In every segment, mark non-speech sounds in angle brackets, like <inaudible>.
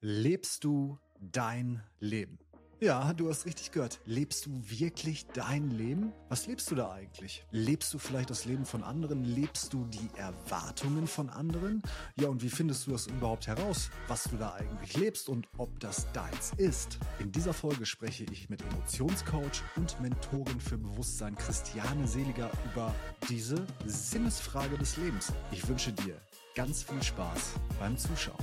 Lebst du dein Leben? Ja, du hast richtig gehört. Lebst du wirklich dein Leben? Was lebst du da eigentlich? Lebst du vielleicht das Leben von anderen? Lebst du die Erwartungen von anderen? Ja, und wie findest du das überhaupt heraus, was du da eigentlich lebst und ob das deins ist? In dieser Folge spreche ich mit Emotionscoach und Mentorin für Bewusstsein Christiane Seliger über diese Sinnesfrage des Lebens. Ich wünsche dir ganz viel Spaß beim Zuschauen.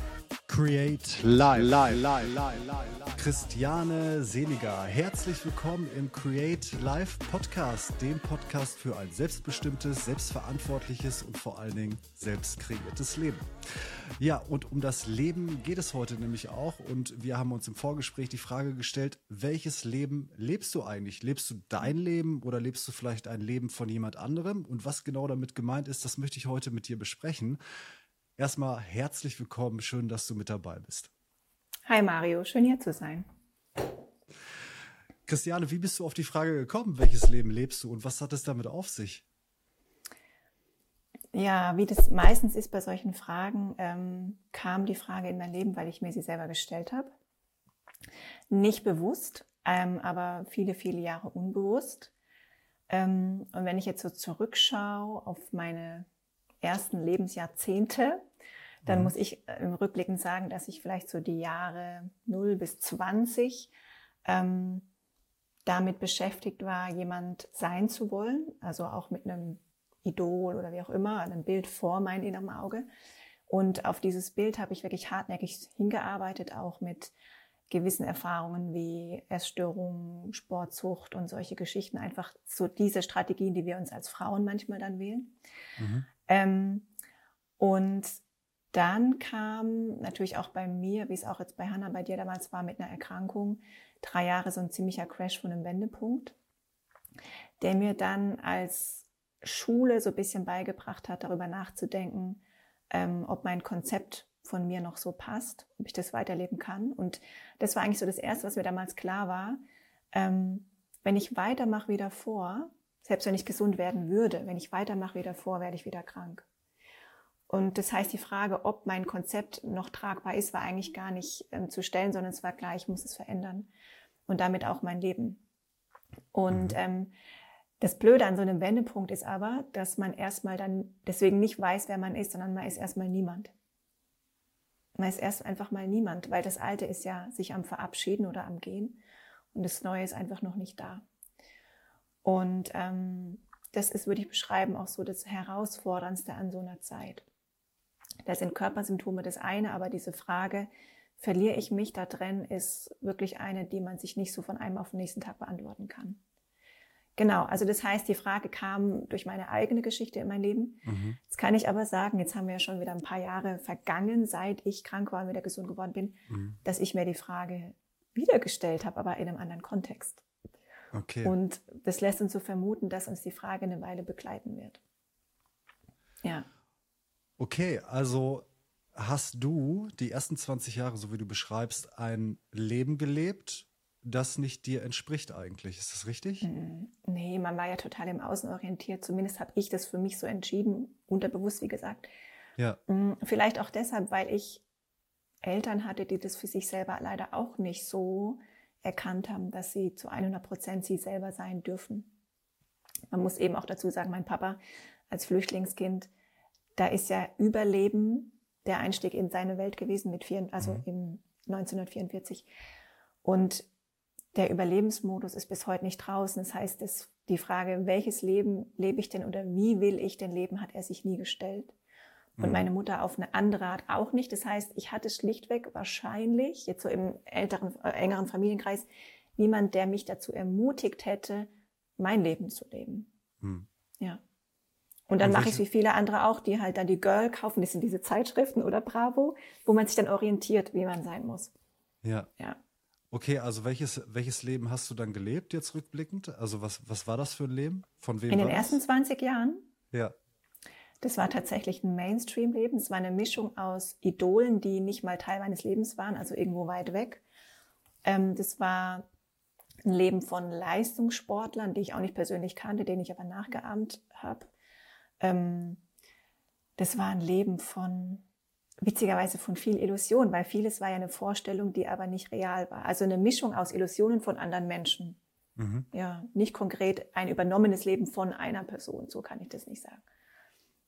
Create Live. Live. Live. Live. Live. Christiane Seliger, herzlich willkommen im Create Live Podcast, dem Podcast für ein selbstbestimmtes, selbstverantwortliches und vor allen Dingen selbst kreiertes Leben. Ja, und um das Leben geht es heute nämlich auch und wir haben uns im Vorgespräch die Frage gestellt, welches Leben lebst du eigentlich? Lebst du dein Leben oder lebst du vielleicht ein Leben von jemand anderem? Und was genau damit gemeint ist, das möchte ich heute mit dir besprechen. Erstmal herzlich willkommen, schön, dass du mit dabei bist. Hi Mario, schön hier zu sein. Christiane, wie bist du auf die Frage gekommen, welches Leben lebst du und was hat es damit auf sich? Ja, wie das meistens ist bei solchen Fragen, ähm, kam die Frage in mein Leben, weil ich mir sie selber gestellt habe. Nicht bewusst, ähm, aber viele, viele Jahre unbewusst. Ähm, und wenn ich jetzt so zurückschaue auf meine ersten Lebensjahrzehnte, dann mhm. muss ich äh, im Rückblicken sagen, dass ich vielleicht so die Jahre 0 bis 20 ähm, damit beschäftigt war, jemand sein zu wollen, also auch mit einem Idol oder wie auch immer, einem Bild vor meinem inneren Auge. Und auf dieses Bild habe ich wirklich hartnäckig hingearbeitet, auch mit gewissen Erfahrungen wie Essstörungen, Sportzucht und solche Geschichten, einfach so diese Strategien, die wir uns als Frauen manchmal dann wählen. Mhm. Ähm, und dann kam natürlich auch bei mir, wie es auch jetzt bei Hannah bei dir damals war, mit einer Erkrankung, drei Jahre so ein ziemlicher Crash von einem Wendepunkt, der mir dann als Schule so ein bisschen beigebracht hat, darüber nachzudenken, ähm, ob mein Konzept von mir noch so passt, ob ich das weiterleben kann. Und das war eigentlich so das Erste, was mir damals klar war. Ähm, wenn ich weitermache wie davor, selbst wenn ich gesund werden würde, wenn ich weitermache wie davor, werde ich wieder krank. Und das heißt, die Frage, ob mein Konzept noch tragbar ist, war eigentlich gar nicht ähm, zu stellen, sondern es war klar, ich muss es verändern. Und damit auch mein Leben. Und mhm. ähm, das Blöde an so einem Wendepunkt ist aber, dass man erstmal dann deswegen nicht weiß, wer man ist, sondern man ist erstmal niemand. Man ist erst einfach mal niemand, weil das Alte ist ja sich am Verabschieden oder am Gehen und das Neue ist einfach noch nicht da. Und ähm, das ist, würde ich beschreiben, auch so das Herausforderndste an so einer Zeit. Da sind Körpersymptome das eine, aber diese Frage, verliere ich mich da drin, ist wirklich eine, die man sich nicht so von einem auf den nächsten Tag beantworten kann. Genau, also das heißt, die Frage kam durch meine eigene Geschichte in mein Leben. Mhm. Jetzt kann ich aber sagen, jetzt haben wir ja schon wieder ein paar Jahre vergangen, seit ich krank war und wieder gesund geworden bin, mhm. dass ich mir die Frage wiedergestellt habe, aber in einem anderen Kontext. Okay. Und das lässt uns so vermuten, dass uns die Frage eine Weile begleiten wird. Ja. Okay, also hast du die ersten 20 Jahre, so wie du beschreibst, ein Leben gelebt, das nicht dir entspricht eigentlich. Ist das richtig? Mm, nee, man war ja total im Außen orientiert. Zumindest habe ich das für mich so entschieden, unterbewusst, wie gesagt. Ja. Mm, vielleicht auch deshalb, weil ich Eltern hatte, die das für sich selber leider auch nicht so erkannt haben, dass sie zu 100 Prozent sie selber sein dürfen. Man muss eben auch dazu sagen, mein Papa als Flüchtlingskind, da ist ja Überleben der Einstieg in seine Welt gewesen mit vier, also mhm. im 1944. Und der Überlebensmodus ist bis heute nicht draußen. Das heißt, es, die Frage, welches Leben lebe ich denn oder wie will ich denn leben, hat er sich nie gestellt und mhm. meine Mutter auf eine andere Art auch nicht. Das heißt, ich hatte schlichtweg wahrscheinlich, jetzt so im älteren, äh, engeren Familienkreis, niemand, der mich dazu ermutigt hätte, mein Leben zu leben. Mhm. Ja. Und dann mache ich es wie viele andere auch, die halt dann die Girl kaufen, das sind diese Zeitschriften oder Bravo, wo man sich dann orientiert, wie man sein muss. Ja. Ja. Okay, also welches, welches Leben hast du dann gelebt, jetzt rückblickend? Also was, was war das für ein Leben? Von wem? In den ersten 20 Jahren? Ja. Das war tatsächlich ein Mainstream-Leben. Es war eine Mischung aus Idolen, die nicht mal Teil meines Lebens waren, also irgendwo weit weg. Ähm, das war ein Leben von Leistungssportlern, die ich auch nicht persönlich kannte, denen ich aber nachgeahmt habe. Ähm, das war ein Leben von witzigerweise von viel Illusion, weil vieles war ja eine Vorstellung, die aber nicht real war. Also eine Mischung aus Illusionen von anderen Menschen. Mhm. Ja, nicht konkret ein übernommenes Leben von einer Person, so kann ich das nicht sagen.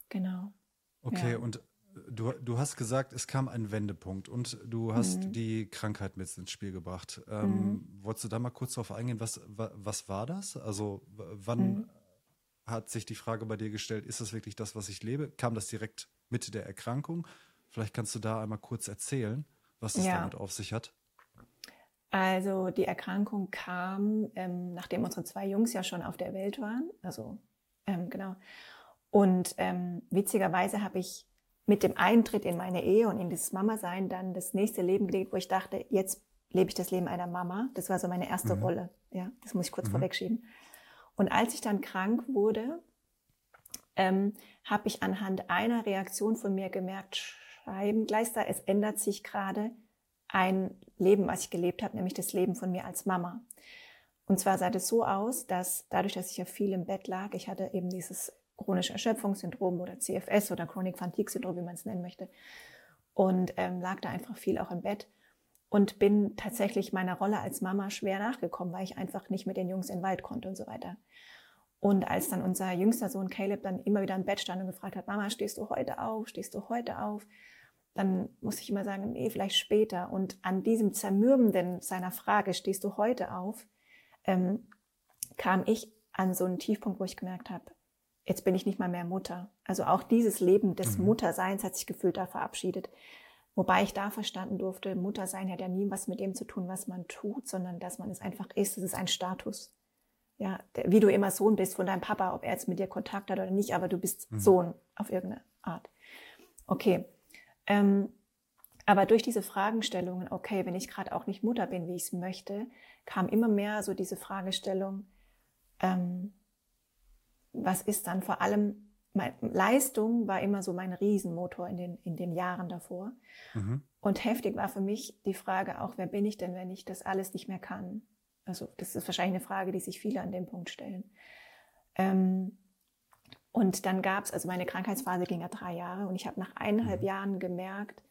Genau. Okay, ja. und du, du hast gesagt, es kam ein Wendepunkt und du hast mhm. die Krankheit mit ins Spiel gebracht. Ähm, mhm. Wolltest du da mal kurz darauf eingehen, was, was war das? Also wann mhm. hat sich die Frage bei dir gestellt, ist das wirklich das, was ich lebe? Kam das direkt mit der Erkrankung? Vielleicht kannst du da einmal kurz erzählen, was es ja. damit auf sich hat. Also die Erkrankung kam, ähm, nachdem unsere zwei Jungs ja schon auf der Welt waren. Also ähm, genau. Und ähm, witzigerweise habe ich mit dem Eintritt in meine Ehe und in das Mama-Sein dann das nächste Leben gelebt, wo ich dachte, jetzt lebe ich das Leben einer Mama. Das war so meine erste mhm. Rolle. Ja, das muss ich kurz mhm. vorwegschieben. Und als ich dann krank wurde, ähm, habe ich anhand einer Reaktion von mir gemerkt, Scheibengleister, es ändert sich gerade ein Leben, was ich gelebt habe, nämlich das Leben von mir als Mama. Und zwar sah das so aus, dass dadurch, dass ich ja viel im Bett lag, ich hatte eben dieses chronische Erschöpfungssyndrom oder CFS oder Chronic Fatigue Syndrom, wie man es nennen möchte. Und ähm, lag da einfach viel auch im Bett und bin tatsächlich meiner Rolle als Mama schwer nachgekommen, weil ich einfach nicht mit den Jungs in den Wald konnte und so weiter. Und als dann unser jüngster Sohn Caleb dann immer wieder im Bett stand und gefragt hat, Mama, stehst du heute auf? Stehst du heute auf? Dann muss ich immer sagen, nee, vielleicht später. Und an diesem Zermürbenden seiner Frage, stehst du heute auf, ähm, kam ich an so einen Tiefpunkt, wo ich gemerkt habe, jetzt bin ich nicht mal mehr Mutter. Also auch dieses Leben des mhm. Mutterseins hat sich gefühlt da verabschiedet. Wobei ich da verstanden durfte, Muttersein hat ja nie was mit dem zu tun, was man tut, sondern dass man es einfach ist. Es ist ein Status. Ja, wie du immer Sohn bist von deinem Papa, ob er jetzt mit dir Kontakt hat oder nicht, aber du bist mhm. Sohn auf irgendeine Art. Okay. Ähm, aber durch diese Fragestellungen, okay, wenn ich gerade auch nicht Mutter bin, wie ich es möchte, kam immer mehr so diese Fragestellung, ähm, was ist dann vor allem, Leistung war immer so mein Riesenmotor in den, in den Jahren davor. Mhm. Und heftig war für mich die Frage auch, wer bin ich denn, wenn ich das alles nicht mehr kann? Also das ist wahrscheinlich eine Frage, die sich viele an dem Punkt stellen. Ähm, und dann gab es, also meine Krankheitsphase ging ja drei Jahre und ich habe nach eineinhalb mhm. Jahren gemerkt,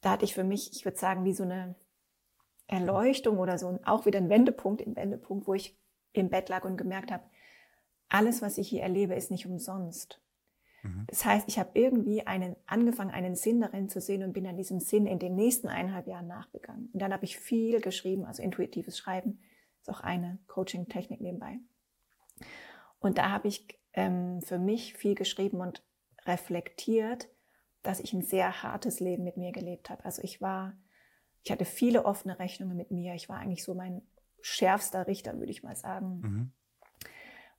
da hatte ich für mich, ich würde sagen, wie so eine Erleuchtung oder so, auch wieder ein Wendepunkt im Wendepunkt, wo ich im Bett lag und gemerkt habe, alles, was ich hier erlebe, ist nicht umsonst. Mhm. Das heißt, ich habe irgendwie einen, angefangen, einen Sinn darin zu sehen und bin an diesem Sinn in den nächsten eineinhalb Jahren nachgegangen. Und dann habe ich viel geschrieben, also intuitives Schreiben ist auch eine Coaching-Technik nebenbei. Und da habe ich ähm, für mich viel geschrieben und reflektiert, dass ich ein sehr hartes Leben mit mir gelebt habe. Also ich war, ich hatte viele offene Rechnungen mit mir. Ich war eigentlich so mein schärfster Richter, würde ich mal sagen. Mhm.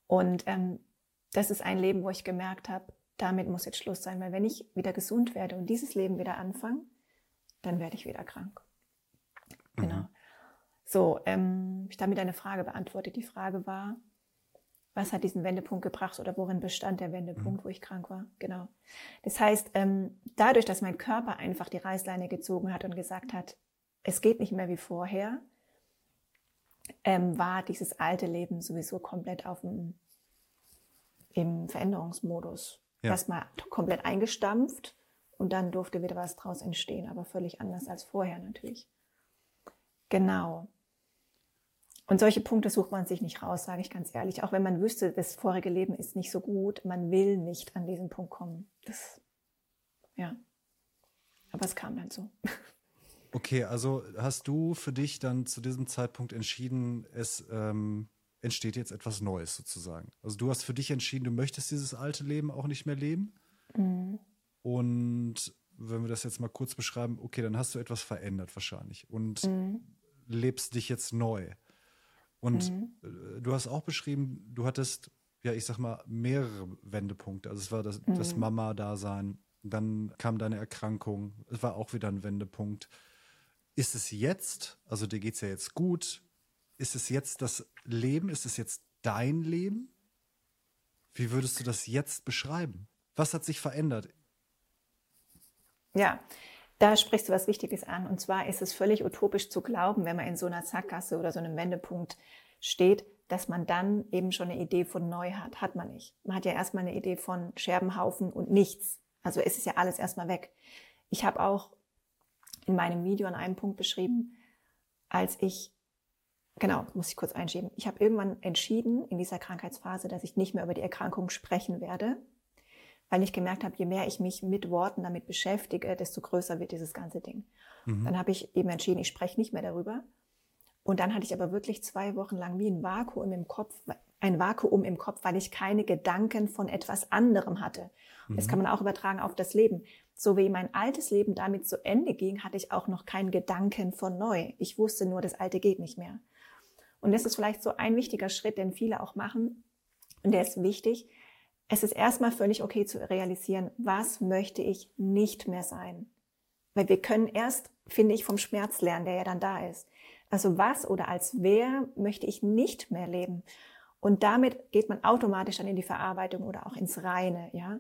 Und ähm, das ist ein Leben, wo ich gemerkt habe, damit muss jetzt Schluss sein, weil wenn ich wieder gesund werde und dieses Leben wieder anfange, dann werde ich wieder krank. Genau. Mhm. So, ähm, ich damit eine Frage beantwortet. Die Frage war, was hat diesen Wendepunkt gebracht oder worin bestand der Wendepunkt, mhm. wo ich krank war? Genau. Das heißt, ähm, dadurch, dass mein Körper einfach die Reißleine gezogen hat und gesagt hat, es geht nicht mehr wie vorher, ähm, war dieses alte Leben sowieso komplett auf dem im Veränderungsmodus. Ja. Erstmal komplett eingestampft und dann durfte wieder was draus entstehen, aber völlig anders als vorher natürlich. Genau. Und solche Punkte sucht man sich nicht raus, sage ich ganz ehrlich. Auch wenn man wüsste, das vorige Leben ist nicht so gut, man will nicht an diesen Punkt kommen. Das, ja. Aber es kam dann so. <laughs> Okay, also hast du für dich dann zu diesem Zeitpunkt entschieden, es ähm, entsteht jetzt etwas Neues sozusagen. Also du hast für dich entschieden, du möchtest dieses alte Leben auch nicht mehr leben. Mhm. Und wenn wir das jetzt mal kurz beschreiben, okay, dann hast du etwas verändert wahrscheinlich und mhm. lebst dich jetzt neu. Und mhm. Äh, du hast auch beschrieben, du hattest, ja, ich sag mal, mehrere Wendepunkte. Also es war das, das mhm. Mama-Dasein, dann kam deine Erkrankung, es war auch wieder ein Wendepunkt. Ist es jetzt, also dir geht es ja jetzt gut, ist es jetzt das Leben? Ist es jetzt dein Leben? Wie würdest du das jetzt beschreiben? Was hat sich verändert? Ja, da sprichst du was Wichtiges an. Und zwar ist es völlig utopisch zu glauben, wenn man in so einer Sackgasse oder so einem Wendepunkt steht, dass man dann eben schon eine Idee von neu hat. Hat man nicht. Man hat ja erstmal eine Idee von Scherbenhaufen und nichts. Also es ist ja alles erstmal weg. ich habe auch in meinem Video an einem Punkt beschrieben, als ich, genau, muss ich kurz einschieben, ich habe irgendwann entschieden in dieser Krankheitsphase, dass ich nicht mehr über die Erkrankung sprechen werde, weil ich gemerkt habe, je mehr ich mich mit Worten damit beschäftige, desto größer wird dieses ganze Ding. Mhm. Dann habe ich eben entschieden, ich spreche nicht mehr darüber. Und dann hatte ich aber wirklich zwei Wochen lang wie ein Vakuum im Kopf, ein Vakuum im Kopf, weil ich keine Gedanken von etwas anderem hatte. Mhm. Das kann man auch übertragen auf das Leben. So wie mein altes Leben damit zu Ende ging, hatte ich auch noch keinen Gedanken von neu. Ich wusste nur, das alte geht nicht mehr. Und das ist vielleicht so ein wichtiger Schritt, den viele auch machen. Und der ist wichtig. Es ist erstmal völlig okay zu realisieren, was möchte ich nicht mehr sein. Weil wir können erst, finde ich, vom Schmerz lernen, der ja dann da ist. Also was oder als wer möchte ich nicht mehr leben? Und damit geht man automatisch dann in die Verarbeitung oder auch ins Reine, ja.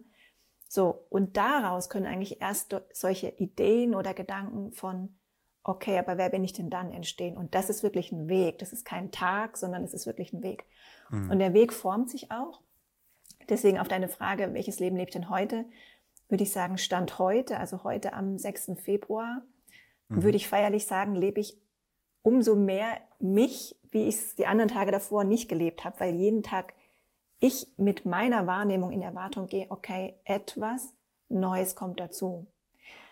So, und daraus können eigentlich erst solche Ideen oder Gedanken von, okay, aber wer bin ich denn dann entstehen? Und das ist wirklich ein Weg. Das ist kein Tag, sondern es ist wirklich ein Weg. Mhm. Und der Weg formt sich auch. Deswegen auf deine Frage, welches Leben lebt denn heute, würde ich sagen, Stand heute, also heute am 6. Februar, mhm. würde ich feierlich sagen, lebe ich umso mehr mich, wie ich es die anderen Tage davor nicht gelebt habe, weil jeden Tag ich mit meiner Wahrnehmung in Erwartung gehe, okay, etwas Neues kommt dazu.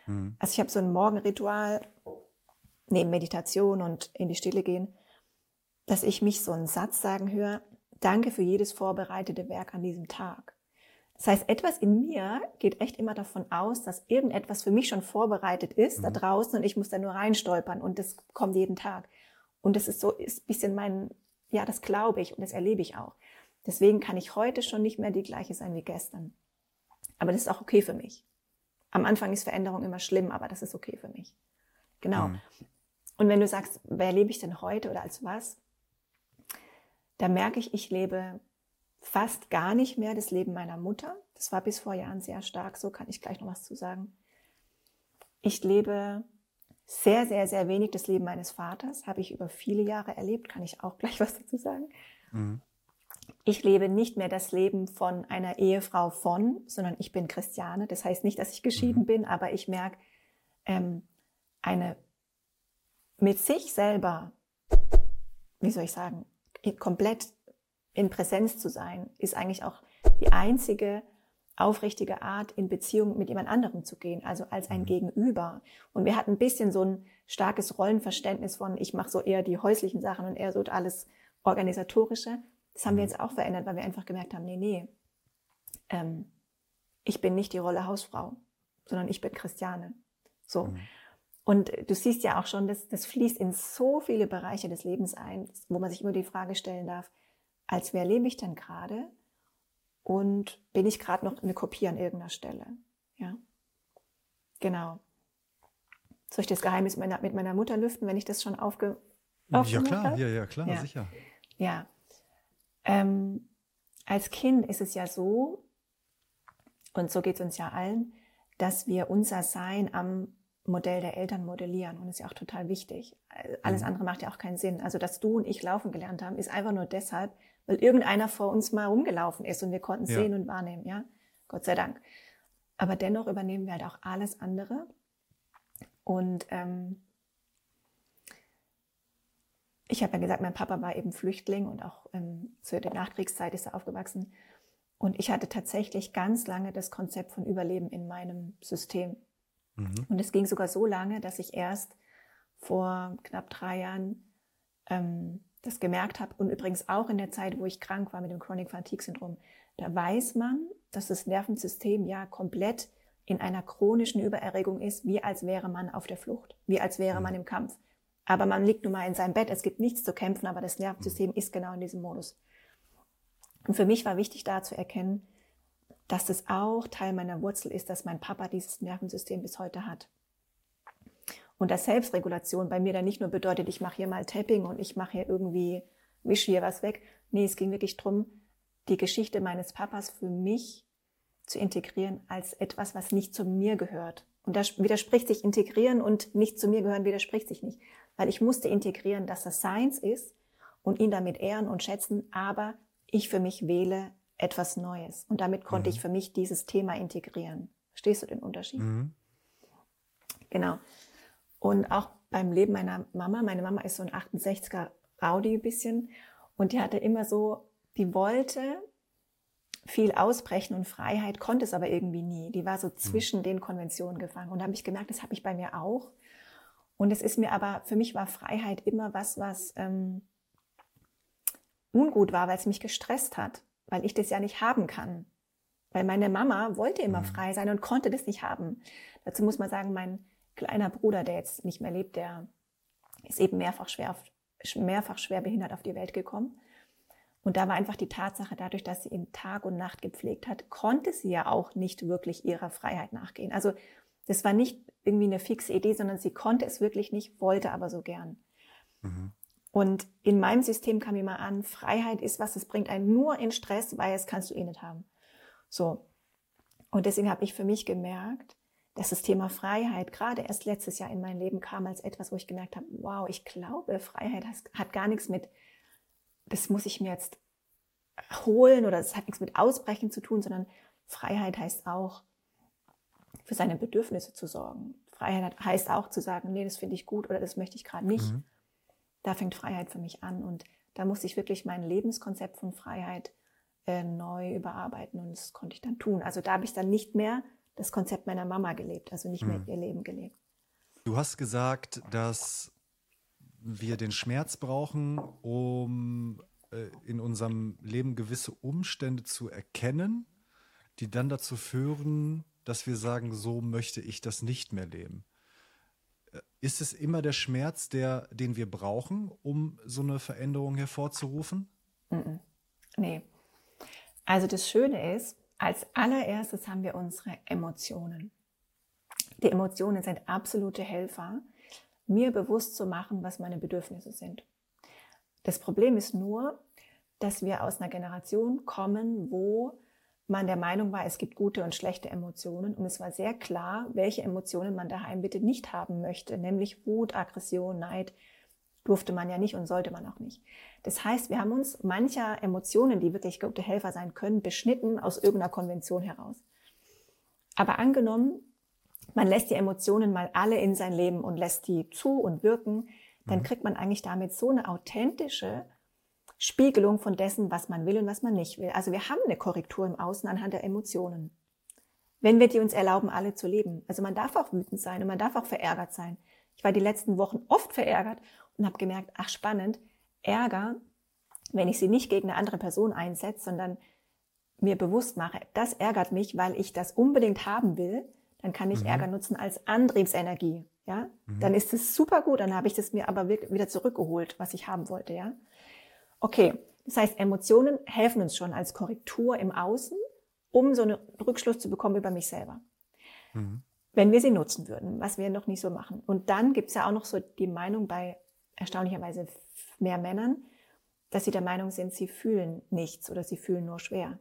Mhm. Also ich habe so ein Morgenritual neben Meditation und in die Stille gehen, dass ich mich so einen Satz sagen höre, danke für jedes vorbereitete Werk an diesem Tag. Das heißt, etwas in mir geht echt immer davon aus, dass irgendetwas für mich schon vorbereitet ist mhm. da draußen und ich muss da nur reinstolpern und das kommt jeden Tag. Und das ist so, ist ein bisschen mein, ja, das glaube ich und das erlebe ich auch. Deswegen kann ich heute schon nicht mehr die gleiche sein wie gestern. Aber das ist auch okay für mich. Am Anfang ist Veränderung immer schlimm, aber das ist okay für mich. Genau. Mhm. Und wenn du sagst, wer lebe ich denn heute oder als was? Da merke ich, ich lebe fast gar nicht mehr das Leben meiner Mutter. Das war bis vor Jahren sehr stark, so kann ich gleich noch was zu sagen. Ich lebe sehr, sehr, sehr wenig das Leben meines Vaters, habe ich über viele Jahre erlebt, kann ich auch gleich <laughs> was dazu sagen. Mhm ich lebe nicht mehr das Leben von einer Ehefrau von, sondern ich bin Christiane. Das heißt nicht, dass ich geschieden mhm. bin, aber ich merke, ähm, eine mit sich selber, wie soll ich sagen, komplett in Präsenz zu sein, ist eigentlich auch die einzige aufrichtige Art, in Beziehung mit jemand anderem zu gehen, also als ein mhm. Gegenüber. Und wir hatten ein bisschen so ein starkes Rollenverständnis von, ich mache so eher die häuslichen Sachen und er so alles organisatorische. Das haben wir mhm. jetzt auch verändert, weil wir einfach gemerkt haben, nee, nee, ähm, ich bin nicht die Rolle Hausfrau, sondern ich bin Christiane. So. Mhm. Und du siehst ja auch schon, dass das fließt in so viele Bereiche des Lebens ein, wo man sich immer die Frage stellen darf, als wer lebe ich denn gerade? Und bin ich gerade noch eine Kopie an irgendeiner Stelle? Ja. Genau. Soll ich das Geheimnis meiner, mit meiner Mutter lüften, wenn ich das schon aufge... Ja klar, ja, ja, klar, ja. sicher. Ja, ähm, als Kind ist es ja so, und so geht es uns ja allen, dass wir unser Sein am Modell der Eltern modellieren. Und das ist ja auch total wichtig. Alles mhm. andere macht ja auch keinen Sinn. Also, dass du und ich laufen gelernt haben, ist einfach nur deshalb, weil irgendeiner vor uns mal rumgelaufen ist und wir konnten ja. sehen und wahrnehmen, ja. Gott sei Dank. Aber dennoch übernehmen wir halt auch alles andere. Und ähm, ich habe ja gesagt, mein Papa war eben Flüchtling und auch ähm, zu der Nachkriegszeit ist er aufgewachsen. Und ich hatte tatsächlich ganz lange das Konzept von Überleben in meinem System. Mhm. Und es ging sogar so lange, dass ich erst vor knapp drei Jahren ähm, das gemerkt habe. Und übrigens auch in der Zeit, wo ich krank war mit dem Chronic Fatigue Syndrom. Da weiß man, dass das Nervensystem ja komplett in einer chronischen Übererregung ist, wie als wäre man auf der Flucht, wie als wäre mhm. man im Kampf. Aber man liegt nun mal in seinem Bett, es gibt nichts zu kämpfen, aber das Nervensystem ist genau in diesem Modus. Und für mich war wichtig da zu erkennen, dass das auch Teil meiner Wurzel ist, dass mein Papa dieses Nervensystem bis heute hat. Und dass Selbstregulation bei mir dann nicht nur bedeutet, ich mache hier mal Tapping und ich mache hier irgendwie, wische hier was weg. Nee, es ging wirklich darum, die Geschichte meines Papas für mich zu integrieren als etwas, was nicht zu mir gehört. Und da widerspricht sich integrieren und nicht zu mir gehören, widerspricht sich nicht weil ich musste integrieren, dass das Seins ist und ihn damit ehren und schätzen, aber ich für mich wähle etwas Neues. Und damit konnte mhm. ich für mich dieses Thema integrieren. Verstehst du den Unterschied? Mhm. Genau. Und auch beim Leben meiner Mama, meine Mama ist so ein 68er Rowdy ein bisschen und die hatte immer so, die wollte viel ausbrechen und Freiheit, konnte es aber irgendwie nie. Die war so mhm. zwischen mhm. den Konventionen gefangen. Und da habe ich gemerkt, das habe ich bei mir auch. Und es ist mir aber, für mich war Freiheit immer was, was ähm, ungut war, weil es mich gestresst hat, weil ich das ja nicht haben kann. Weil meine Mama wollte immer mhm. frei sein und konnte das nicht haben. Dazu muss man sagen, mein kleiner Bruder, der jetzt nicht mehr lebt, der ist eben mehrfach schwer, mehrfach schwer behindert auf die Welt gekommen. Und da war einfach die Tatsache, dadurch, dass sie ihn Tag und Nacht gepflegt hat, konnte sie ja auch nicht wirklich ihrer Freiheit nachgehen. Also das war nicht irgendwie eine fixe Idee, sondern sie konnte es wirklich nicht, wollte aber so gern. Mhm. Und in meinem System kam immer an, Freiheit ist was, es bringt einen nur in Stress, weil es kannst du eh nicht haben. So. Und deswegen habe ich für mich gemerkt, dass das Thema Freiheit gerade erst letztes Jahr in mein Leben kam als etwas, wo ich gemerkt habe, wow, ich glaube, Freiheit hat gar nichts mit, das muss ich mir jetzt holen oder es hat nichts mit Ausbrechen zu tun, sondern Freiheit heißt auch, für seine Bedürfnisse zu sorgen. Freiheit heißt auch zu sagen, nee, das finde ich gut oder das möchte ich gerade nicht. Mhm. Da fängt Freiheit für mich an und da musste ich wirklich mein Lebenskonzept von Freiheit äh, neu überarbeiten und das konnte ich dann tun. Also da habe ich dann nicht mehr das Konzept meiner Mama gelebt, also nicht mehr mhm. ihr Leben gelebt. Du hast gesagt, dass wir den Schmerz brauchen, um äh, in unserem Leben gewisse Umstände zu erkennen, die dann dazu führen, dass wir sagen, so möchte ich das nicht mehr leben. Äh, ist es immer der Schmerz, der, den wir brauchen, um so eine Veränderung hervorzurufen? Nee. Also das Schöne ist, als allererstes haben wir unsere Emotionen. Die Emotionen sind absolute Helfer, mir bewusst zu machen, was meine Bedürfnisse sind. Das Problem ist nur, dass wir aus einer Generation kommen, wo man der Meinung war, es gibt gute und schlechte Emotionen und es war sehr klar, welche Emotionen man daheim bitte nicht haben möchte, nämlich Wut, Aggression, Neid, durfte man ja nicht und sollte man auch nicht. Das heißt, wir haben uns mancher Emotionen, die wirklich gute Helfer sein können, beschnitten aus irgendeiner Konvention heraus. Aber angenommen, man lässt die Emotionen mal alle in sein Leben und lässt die zu und wirken, dann mhm. kriegt man eigentlich damit so eine authentische Spiegelung von dessen, was man will und was man nicht will. Also wir haben eine Korrektur im Außen anhand der Emotionen. Wenn wir die uns erlauben, alle zu leben. Also man darf auch wütend sein und man darf auch verärgert sein. Ich war die letzten Wochen oft verärgert und habe gemerkt, ach spannend, Ärger, wenn ich sie nicht gegen eine andere Person einsetze, sondern mir bewusst mache, das ärgert mich, weil ich das unbedingt haben will, dann kann ich mhm. Ärger nutzen als Antriebsenergie. Ja, mhm. dann ist es super gut. Dann habe ich das mir aber wieder zurückgeholt, was ich haben wollte. Ja, okay. Das heißt, Emotionen helfen uns schon als Korrektur im Außen, um so einen Rückschluss zu bekommen über mich selber. Mhm. Wenn wir sie nutzen würden, was wir noch nicht so machen. Und dann gibt es ja auch noch so die Meinung bei erstaunlicherweise mehr Männern, dass sie der Meinung sind, sie fühlen nichts oder sie fühlen nur schwer.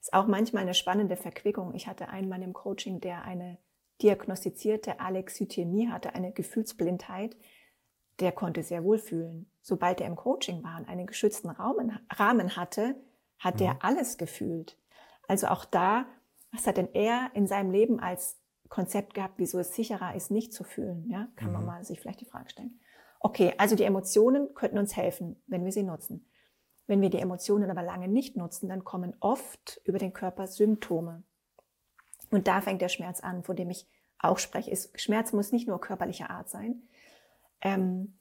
Ist auch manchmal eine spannende Verquickung. Ich hatte einen Mann im Coaching, der eine diagnostizierte Alexithymie hatte, eine Gefühlsblindheit. Der konnte sehr wohl fühlen. Sobald er im Coaching war und einen geschützten Rahmen hatte, hat mhm. er alles gefühlt. Also auch da, was hat denn er in seinem Leben als Konzept gehabt, wieso es sicherer ist, nicht zu fühlen? Ja, kann mhm. man mal sich vielleicht die Frage stellen. Okay, also die Emotionen könnten uns helfen, wenn wir sie nutzen. Wenn wir die Emotionen aber lange nicht nutzen, dann kommen oft über den Körper Symptome. Und da fängt der Schmerz an, von dem ich auch spreche. Schmerz muss nicht nur körperlicher Art sein. Ähm,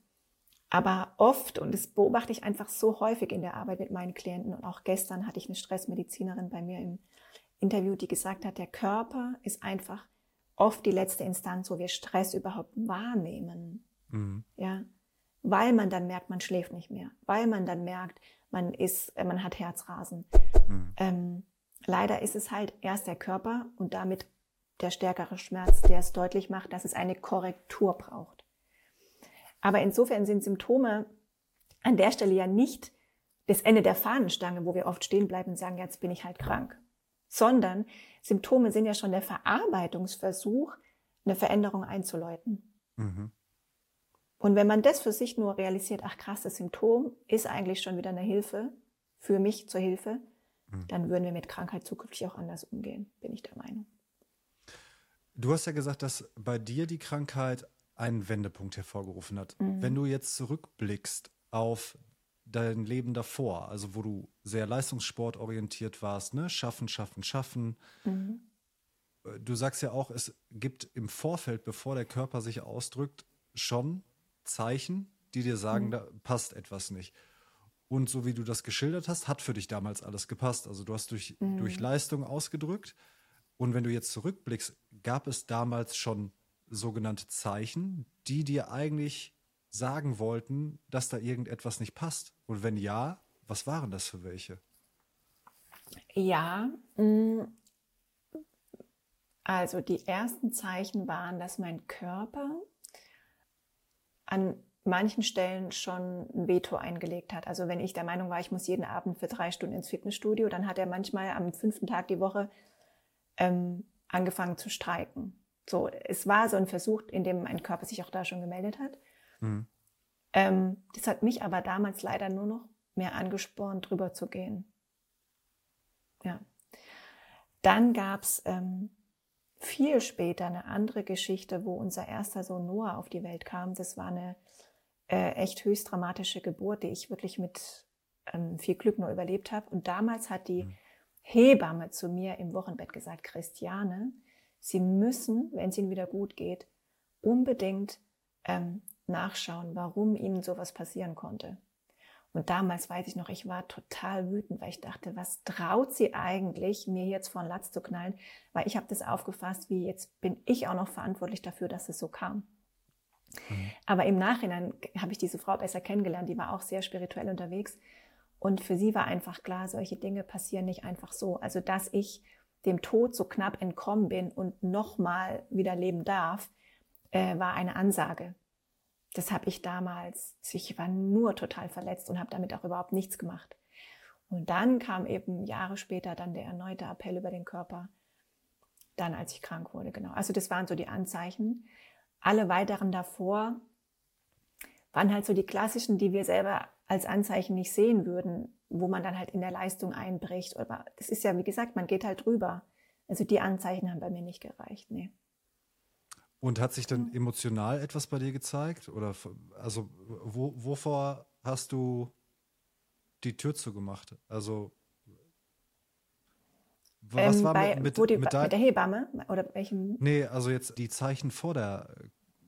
aber oft, und das beobachte ich einfach so häufig in der Arbeit mit meinen Klienten, und auch gestern hatte ich eine Stressmedizinerin bei mir im Interview, die gesagt hat, der Körper ist einfach oft die letzte Instanz, wo wir Stress überhaupt wahrnehmen. Mhm. Ja, weil man dann merkt, man schläft nicht mehr, weil man dann merkt, man ist, äh, man hat Herzrasen. Mhm. Ähm, leider ist es halt erst der Körper und damit der stärkere Schmerz, der es deutlich macht, dass es eine Korrektur braucht. Aber insofern sind Symptome an der Stelle ja nicht das Ende der Fahnenstange, wo wir oft stehen bleiben und sagen, jetzt bin ich halt krank, sondern Symptome sind ja schon der Verarbeitungsversuch, eine Veränderung einzuläuten. Mhm. Und wenn man das für sich nur realisiert, ach krass, das Symptom ist eigentlich schon wieder eine Hilfe für mich zur Hilfe, mhm. dann würden wir mit Krankheit zukünftig auch anders umgehen, bin ich der Meinung. Du hast ja gesagt, dass bei dir die Krankheit einen Wendepunkt hervorgerufen hat. Mhm. Wenn du jetzt zurückblickst auf dein Leben davor, also wo du sehr leistungssportorientiert warst, ne? Schaffen, schaffen, schaffen. Mhm. Du sagst ja auch, es gibt im Vorfeld, bevor der Körper sich ausdrückt, schon Zeichen, die dir sagen, mhm. da passt etwas nicht. Und so wie du das geschildert hast, hat für dich damals alles gepasst. Also du hast durch, mhm. durch Leistung ausgedrückt. Und wenn du jetzt zurückblickst, gab es damals schon sogenannte Zeichen, die dir eigentlich sagen wollten, dass da irgendetwas nicht passt? Und wenn ja, was waren das für welche? Ja, mm, also die ersten Zeichen waren, dass mein Körper an manchen Stellen schon ein Veto eingelegt hat. Also wenn ich der Meinung war, ich muss jeden Abend für drei Stunden ins Fitnessstudio, dann hat er manchmal am fünften Tag die Woche ähm, angefangen zu streiken. So, es war so ein Versuch, in dem mein Körper sich auch da schon gemeldet hat. Mhm. Ähm, das hat mich aber damals leider nur noch mehr angespornt, drüber zu gehen. Ja. Dann gab es ähm, viel später eine andere Geschichte, wo unser erster Sohn Noah auf die Welt kam. Das war eine äh, echt höchst dramatische Geburt, die ich wirklich mit ähm, viel Glück nur überlebt habe. Und damals hat die mhm. Hebamme zu mir im Wochenbett gesagt, Christiane, Sie müssen, wenn es Ihnen wieder gut geht, unbedingt ähm, nachschauen, warum Ihnen sowas passieren konnte. Und damals weiß ich noch, ich war total wütend, weil ich dachte, was traut sie eigentlich, mir jetzt vor den Latz zu knallen? Weil ich habe das aufgefasst, wie jetzt bin ich auch noch verantwortlich dafür, dass es so kam. Mhm. Aber im Nachhinein habe ich diese Frau besser kennengelernt, die war auch sehr spirituell unterwegs. Und für sie war einfach klar, solche Dinge passieren nicht einfach so. Also, dass ich dem Tod so knapp entkommen bin und nochmal wieder leben darf, äh, war eine Ansage. Das habe ich damals, ich war nur total verletzt und habe damit auch überhaupt nichts gemacht. Und dann kam eben Jahre später dann der erneute Appell über den Körper, dann als ich krank wurde, genau. Also das waren so die Anzeichen. Alle weiteren davor waren halt so die klassischen, die wir selber als Anzeichen nicht sehen würden wo man dann halt in der Leistung einbricht. Aber das ist ja, wie gesagt, man geht halt drüber. Also die Anzeichen haben bei mir nicht gereicht, nee. Und hat sich dann emotional etwas bei dir gezeigt? Oder also wo, wovor hast du die Tür zugemacht? Also was ähm, war bei, mit, mit, die, mit, mit, der Hebamme? Oder welchem? Nee, also jetzt die Zeichen vor der,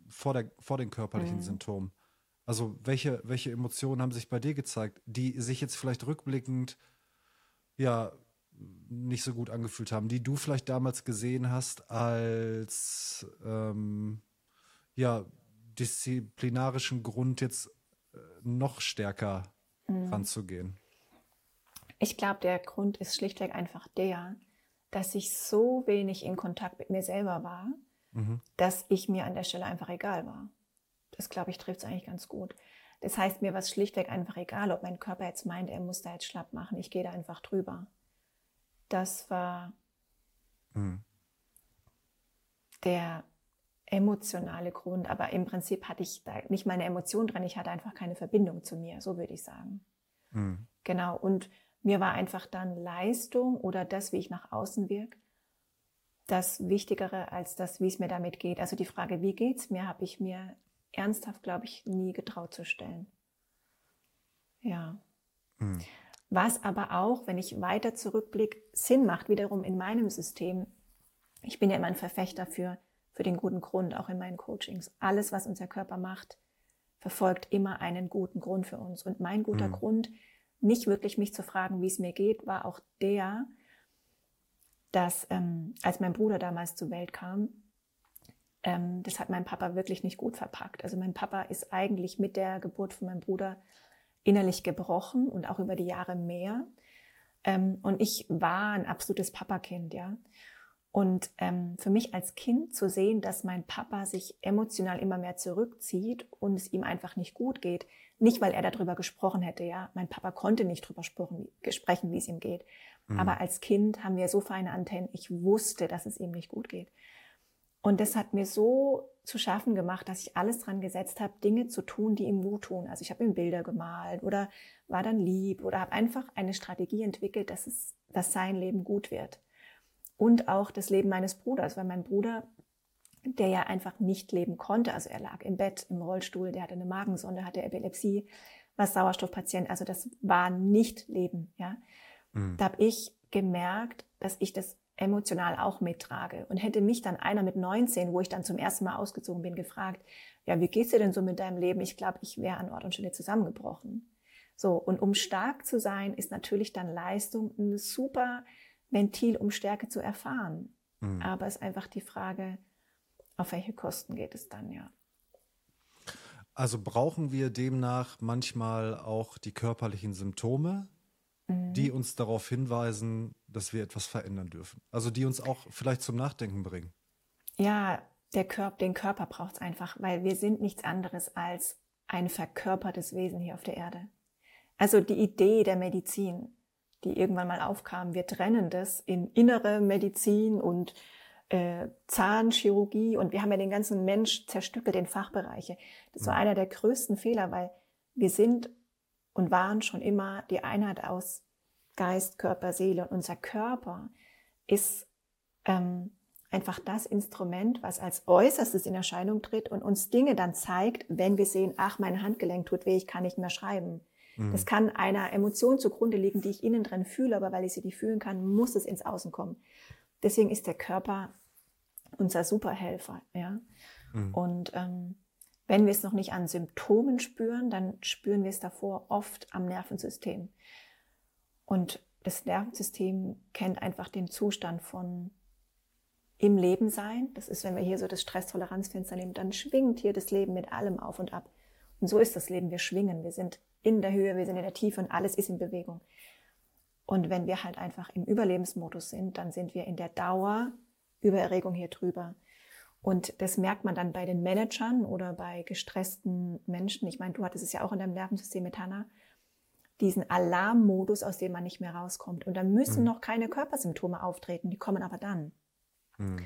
vor der, vor den körperlichen mhm. Symptomen. Also welche, welche Emotionen haben sich bei dir gezeigt, die sich jetzt vielleicht rückblickend ja nicht so gut angefühlt haben, die du vielleicht damals gesehen hast als ähm, ja disziplinarischen Grund jetzt äh, noch stärker mhm. ranzugehen? Ich glaube, der Grund ist schlichtweg einfach der, dass ich so wenig in Kontakt mit mir selber war, mhm. dass ich mir an der Stelle einfach egal war. Das glaube ich trifft es eigentlich ganz gut. Das heißt, mir war es schlichtweg einfach egal, ob mein Körper jetzt meint, er muss da jetzt schlapp machen. Ich gehe da einfach drüber. Das war mhm. der emotionale Grund. Aber im Prinzip hatte ich da nicht meine Emotion drin. Ich hatte einfach keine Verbindung zu mir, so würde ich sagen. Mhm. Genau. Und mir war einfach dann Leistung oder das, wie ich nach außen wirke, das Wichtigere als das, wie es mir damit geht. Also die Frage, wie geht es mir, habe ich mir ernsthaft, glaube ich, nie getraut zu stellen. Ja. Mhm. Was aber auch, wenn ich weiter zurückblicke, Sinn macht, wiederum in meinem System. Ich bin ja immer ein Verfechter für, für den guten Grund, auch in meinen Coachings. Alles, was unser Körper macht, verfolgt immer einen guten Grund für uns. Und mein guter mhm. Grund, nicht wirklich mich zu fragen, wie es mir geht, war auch der, dass ähm, als mein Bruder damals zur Welt kam, ähm, das hat mein Papa wirklich nicht gut verpackt. Also mein Papa ist eigentlich mit der Geburt von meinem Bruder innerlich gebrochen und auch über die Jahre mehr. Ähm, und ich war ein absolutes Papakind, ja. Und ähm, für mich als Kind zu sehen, dass mein Papa sich emotional immer mehr zurückzieht und es ihm einfach nicht gut geht, nicht weil er darüber gesprochen hätte, ja. Mein Papa konnte nicht darüber sprechen, wie es ihm geht. Mhm. Aber als Kind haben wir so feine Antennen. Ich wusste, dass es ihm nicht gut geht. Und das hat mir so zu schaffen gemacht, dass ich alles dran gesetzt habe, Dinge zu tun, die ihm gut tun. Also ich habe ihm Bilder gemalt oder war dann lieb oder habe einfach eine Strategie entwickelt, dass es, dass sein Leben gut wird. Und auch das Leben meines Bruders, weil mein Bruder der ja einfach nicht leben konnte. Also er lag im Bett, im Rollstuhl, der hatte eine Magensonde, hatte Epilepsie, war Sauerstoffpatient. Also das war nicht Leben. Ja, mhm. da habe ich gemerkt, dass ich das emotional auch mittrage. Und hätte mich dann einer mit 19, wo ich dann zum ersten Mal ausgezogen bin, gefragt, ja, wie geht's dir denn so mit deinem Leben? Ich glaube, ich wäre an Ort und Stelle zusammengebrochen. So, und um stark zu sein, ist natürlich dann Leistung ein super Ventil, um Stärke zu erfahren. Mhm. Aber es ist einfach die Frage, auf welche Kosten geht es dann, ja. Also brauchen wir demnach manchmal auch die körperlichen Symptome, mhm. die uns darauf hinweisen, dass wir etwas verändern dürfen. Also die uns auch vielleicht zum Nachdenken bringen. Ja, der Körper, den Körper braucht es einfach, weil wir sind nichts anderes als ein verkörpertes Wesen hier auf der Erde. Also die Idee der Medizin, die irgendwann mal aufkam, wir trennen das in innere Medizin und äh, Zahnchirurgie und wir haben ja den ganzen Mensch zerstückelt in Fachbereiche. Das war mhm. einer der größten Fehler, weil wir sind und waren schon immer die Einheit aus Geist, Körper, Seele. Und unser Körper ist ähm, einfach das Instrument, was als äußerstes in Erscheinung tritt und uns Dinge dann zeigt, wenn wir sehen, ach, mein Handgelenk tut weh, ich kann nicht mehr schreiben. Mhm. Das kann einer Emotion zugrunde liegen, die ich innen drin fühle, aber weil ich sie nicht fühlen kann, muss es ins Außen kommen. Deswegen ist der Körper unser Superhelfer. Ja? Mhm. Und ähm, wenn wir es noch nicht an Symptomen spüren, dann spüren wir es davor oft am Nervensystem. Und das Nervensystem kennt einfach den Zustand von im Leben sein. Das ist, wenn wir hier so das Stresstoleranzfenster nehmen, dann schwingt hier das Leben mit allem auf und ab. Und so ist das Leben. Wir schwingen. Wir sind in der Höhe, wir sind in der Tiefe und alles ist in Bewegung. Und wenn wir halt einfach im Überlebensmodus sind, dann sind wir in der Dauer Übererregung hier drüber. Und das merkt man dann bei den Managern oder bei gestressten Menschen. Ich meine, du hattest es ja auch in deinem Nervensystem mit Hannah. Diesen Alarmmodus, aus dem man nicht mehr rauskommt. Und da müssen mhm. noch keine Körpersymptome auftreten, die kommen aber dann. Mhm.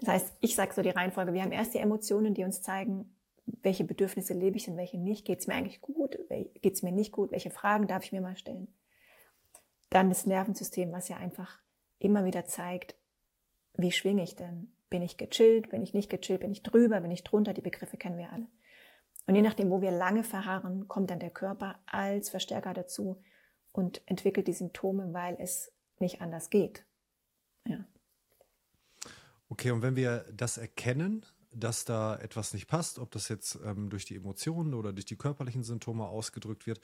Das heißt, ich sage so die Reihenfolge, wir haben erst die Emotionen, die uns zeigen, welche Bedürfnisse lebe ich und welche nicht. Geht es mir eigentlich gut? Geht es mir nicht gut? Welche Fragen darf ich mir mal stellen? Dann das Nervensystem, was ja einfach immer wieder zeigt, wie schwinge ich denn? Bin ich gechillt? Bin ich nicht gechillt? Bin ich drüber? Bin ich drunter? Die Begriffe kennen wir alle. Und je nachdem, wo wir lange verharren, kommt dann der Körper als Verstärker dazu und entwickelt die Symptome, weil es nicht anders geht. Ja. Okay, und wenn wir das erkennen, dass da etwas nicht passt, ob das jetzt ähm, durch die Emotionen oder durch die körperlichen Symptome ausgedrückt wird,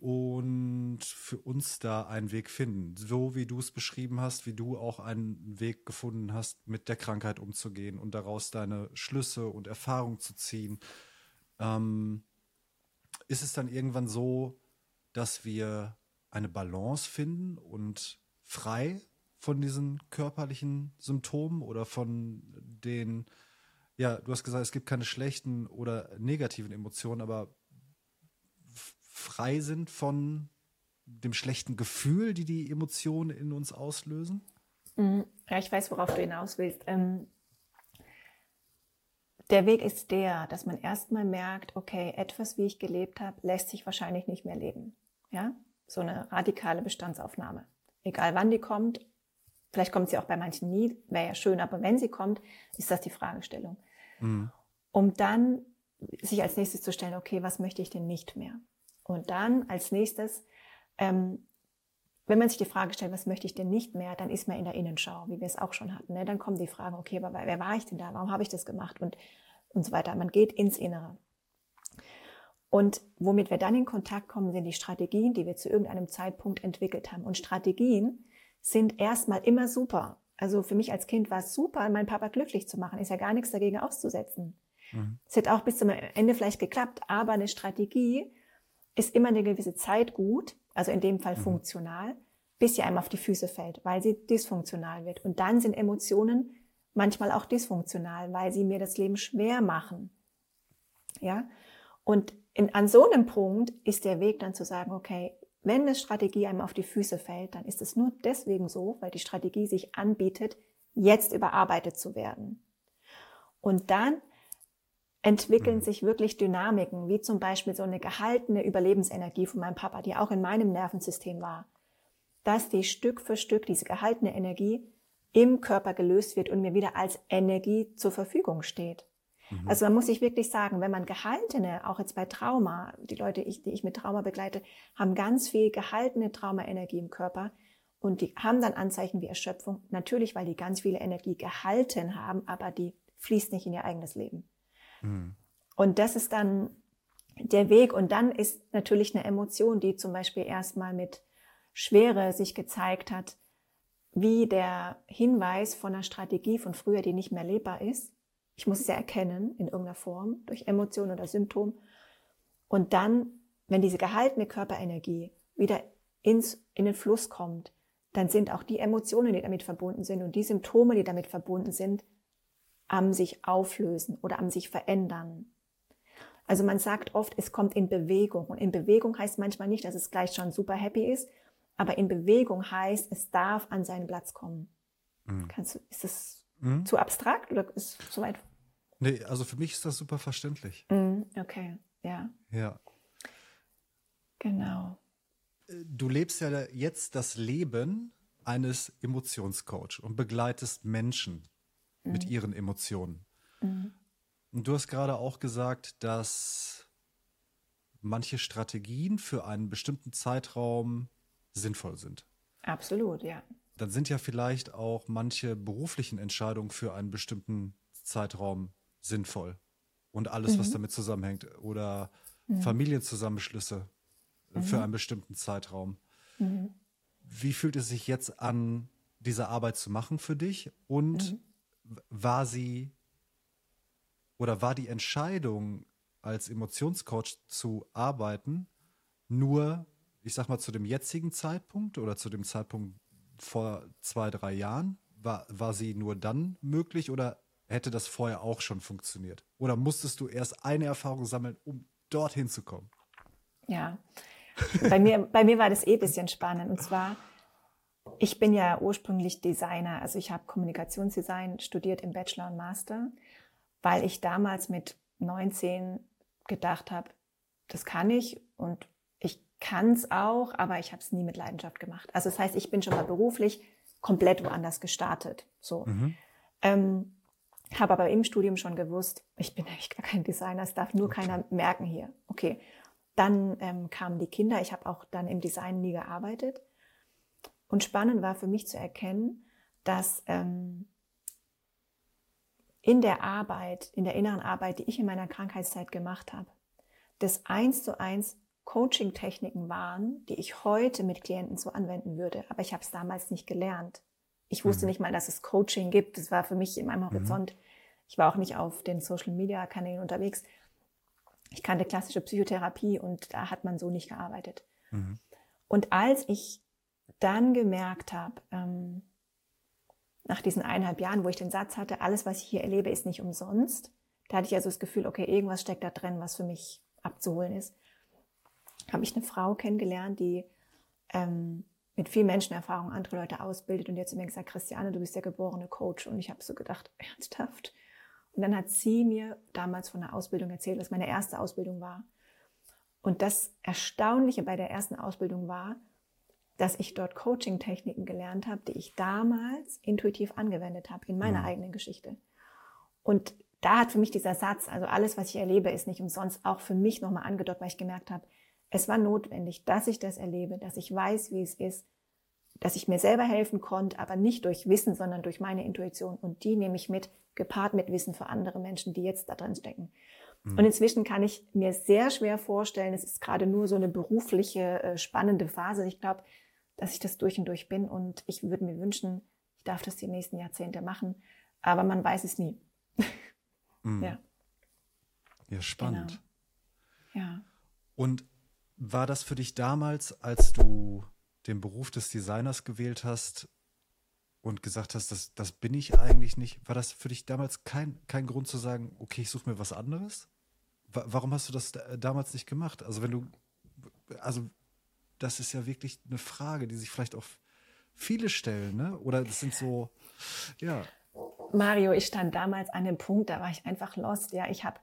und für uns da einen Weg finden. So wie du es beschrieben hast, wie du auch einen Weg gefunden hast, mit der Krankheit umzugehen und daraus deine Schlüsse und Erfahrungen zu ziehen. Ähm, ist es dann irgendwann so, dass wir eine Balance finden und frei von diesen körperlichen Symptomen oder von den, ja, du hast gesagt, es gibt keine schlechten oder negativen Emotionen, aber frei sind von dem schlechten Gefühl, die die Emotionen in uns auslösen? Mhm. Ja, ich weiß, worauf du hinaus willst. Ähm, der Weg ist der, dass man erstmal merkt, okay, etwas, wie ich gelebt habe, lässt sich wahrscheinlich nicht mehr leben. Ja, so eine radikale Bestandsaufnahme. Egal wann die kommt, vielleicht kommt sie auch bei manchen nie, wäre ja schön, aber wenn sie kommt, ist das die Fragestellung. Mhm. Um dann sich als nächstes zu stellen, okay, was möchte ich denn nicht mehr? Und dann als nächstes, ähm, wenn man sich die Frage stellt, was möchte ich denn nicht mehr, dann ist man in der Innenschau, wie wir es auch schon hatten. Ne? Dann kommen die Fragen, okay, aber wer war ich denn da? Warum habe ich das gemacht? Und, und so weiter. Man geht ins Innere. Und womit wir dann in Kontakt kommen, sind die Strategien, die wir zu irgendeinem Zeitpunkt entwickelt haben. Und Strategien sind erstmal immer super. Also für mich als Kind war es super, meinen Papa glücklich zu machen. Ist ja gar nichts dagegen auszusetzen. Mhm. Es hätte auch bis zum Ende vielleicht geklappt, aber eine Strategie ist immer eine gewisse Zeit gut, also in dem Fall mhm. funktional, bis sie einem auf die Füße fällt, weil sie dysfunktional wird. Und dann sind Emotionen manchmal auch dysfunktional, weil sie mir das Leben schwer machen. Ja? Und in, an so einem Punkt ist der Weg dann zu sagen, okay, wenn eine Strategie einem auf die Füße fällt, dann ist es nur deswegen so, weil die Strategie sich anbietet, jetzt überarbeitet zu werden. Und dann entwickeln mhm. sich wirklich Dynamiken, wie zum Beispiel so eine gehaltene Überlebensenergie von meinem Papa, die auch in meinem Nervensystem war, dass die Stück für Stück diese gehaltene Energie im Körper gelöst wird und mir wieder als Energie zur Verfügung steht. Mhm. Also man muss sich wirklich sagen, wenn man gehaltene, auch jetzt bei Trauma, die Leute, die ich mit Trauma begleite, haben ganz viel gehaltene Traumaenergie im Körper und die haben dann Anzeichen wie Erschöpfung. Natürlich, weil die ganz viele Energie gehalten haben, aber die fließt nicht in ihr eigenes Leben. Mhm. Und das ist dann der Weg. Und dann ist natürlich eine Emotion, die zum Beispiel erstmal mit Schwere sich gezeigt hat, wie der Hinweis von einer Strategie von früher, die nicht mehr lebbar ist. Ich muss es ja erkennen in irgendeiner Form, durch Emotion oder Symptom. Und dann, wenn diese gehaltene Körperenergie wieder ins, in den Fluss kommt, dann sind auch die Emotionen, die damit verbunden sind und die Symptome, die damit verbunden sind, am sich auflösen oder am sich verändern. Also man sagt oft, es kommt in Bewegung. Und in Bewegung heißt manchmal nicht, dass es gleich schon super happy ist, aber in Bewegung heißt, es darf an seinen Platz kommen. Mhm. Kannst du, ist das mhm. zu abstrakt oder ist es zu weit? Nee, also für mich ist das super verständlich. Mhm. Okay, ja. Ja. Genau. Äh, du lebst ja jetzt das Leben eines Emotionscoach und begleitest Menschen mit mhm. ihren Emotionen. Mhm. Und du hast gerade auch gesagt, dass manche Strategien für einen bestimmten Zeitraum sinnvoll sind. Absolut, ja. Dann sind ja vielleicht auch manche beruflichen Entscheidungen für einen bestimmten Zeitraum sinnvoll. Und alles, mhm. was damit zusammenhängt. Oder mhm. Familienzusammenschlüsse mhm. für einen bestimmten Zeitraum. Mhm. Wie fühlt es sich jetzt an, diese Arbeit zu machen für dich? Und mhm. War sie oder war die Entscheidung, als Emotionscoach zu arbeiten, nur, ich sag mal, zu dem jetzigen Zeitpunkt oder zu dem Zeitpunkt vor zwei, drei Jahren? War, war sie nur dann möglich oder hätte das vorher auch schon funktioniert? Oder musstest du erst eine Erfahrung sammeln, um dorthin zu kommen? Ja, bei mir, bei mir war das eh ein bisschen spannend. Und zwar, ich bin ja ursprünglich Designer. Also ich habe Kommunikationsdesign studiert im Bachelor und Master weil ich damals mit 19 gedacht habe, das kann ich und ich kann es auch, aber ich habe es nie mit Leidenschaft gemacht. Also das heißt, ich bin schon mal beruflich komplett woanders gestartet. So. Mhm. Ähm, habe aber im Studium schon gewusst, ich bin eigentlich gar kein Designer, es darf nur okay. keiner merken hier. Okay. Dann ähm, kamen die Kinder, ich habe auch dann im Design nie gearbeitet. Und spannend war für mich zu erkennen, dass ähm, in der Arbeit, in der inneren Arbeit, die ich in meiner Krankheitszeit gemacht habe, das eins zu eins Coaching-Techniken waren, die ich heute mit Klienten so anwenden würde. Aber ich habe es damals nicht gelernt. Ich wusste mhm. nicht mal, dass es Coaching gibt. Das war für mich in meinem mhm. Horizont. Mhm. Ich war auch nicht auf den Social-Media-Kanälen unterwegs. Ich kannte klassische Psychotherapie und da hat man so nicht gearbeitet. Mhm. Und als ich dann gemerkt habe, ähm, nach diesen eineinhalb Jahren, wo ich den Satz hatte, alles, was ich hier erlebe, ist nicht umsonst, da hatte ich also das Gefühl, okay, irgendwas steckt da drin, was für mich abzuholen ist. Habe ich eine Frau kennengelernt, die ähm, mit viel Menschenerfahrung andere Leute ausbildet und jetzt mir gesagt, Christiane, du bist der geborene Coach. Und ich habe so gedacht, <laughs> ernsthaft? Und dann hat sie mir damals von der Ausbildung erzählt, was meine erste Ausbildung war. Und das Erstaunliche bei der ersten Ausbildung war, dass ich dort Coaching-Techniken gelernt habe, die ich damals intuitiv angewendet habe in meiner mhm. eigenen Geschichte. Und da hat für mich dieser Satz, also alles, was ich erlebe, ist nicht umsonst, auch für mich nochmal angedeutet, weil ich gemerkt habe, es war notwendig, dass ich das erlebe, dass ich weiß, wie es ist, dass ich mir selber helfen konnte, aber nicht durch Wissen, sondern durch meine Intuition. Und die nehme ich mit, gepaart mit Wissen für andere Menschen, die jetzt da drin stecken. Mhm. Und inzwischen kann ich mir sehr schwer vorstellen, es ist gerade nur so eine berufliche, äh, spannende Phase. Ich glaube, dass ich das durch und durch bin und ich würde mir wünschen, ich darf das die nächsten Jahrzehnte machen, aber man weiß es nie. <laughs> mm. Ja. Ja, spannend. Genau. Ja. Und war das für dich damals, als du den Beruf des Designers gewählt hast und gesagt hast, das, das bin ich eigentlich nicht, war das für dich damals kein, kein Grund zu sagen, okay, ich suche mir was anderes? Warum hast du das damals nicht gemacht? Also wenn du, also das ist ja wirklich eine Frage, die sich vielleicht auch viele stellen, ne? Oder das sind so, ja. Mario, ich stand damals an dem Punkt, da war ich einfach lost. Ja, ich habe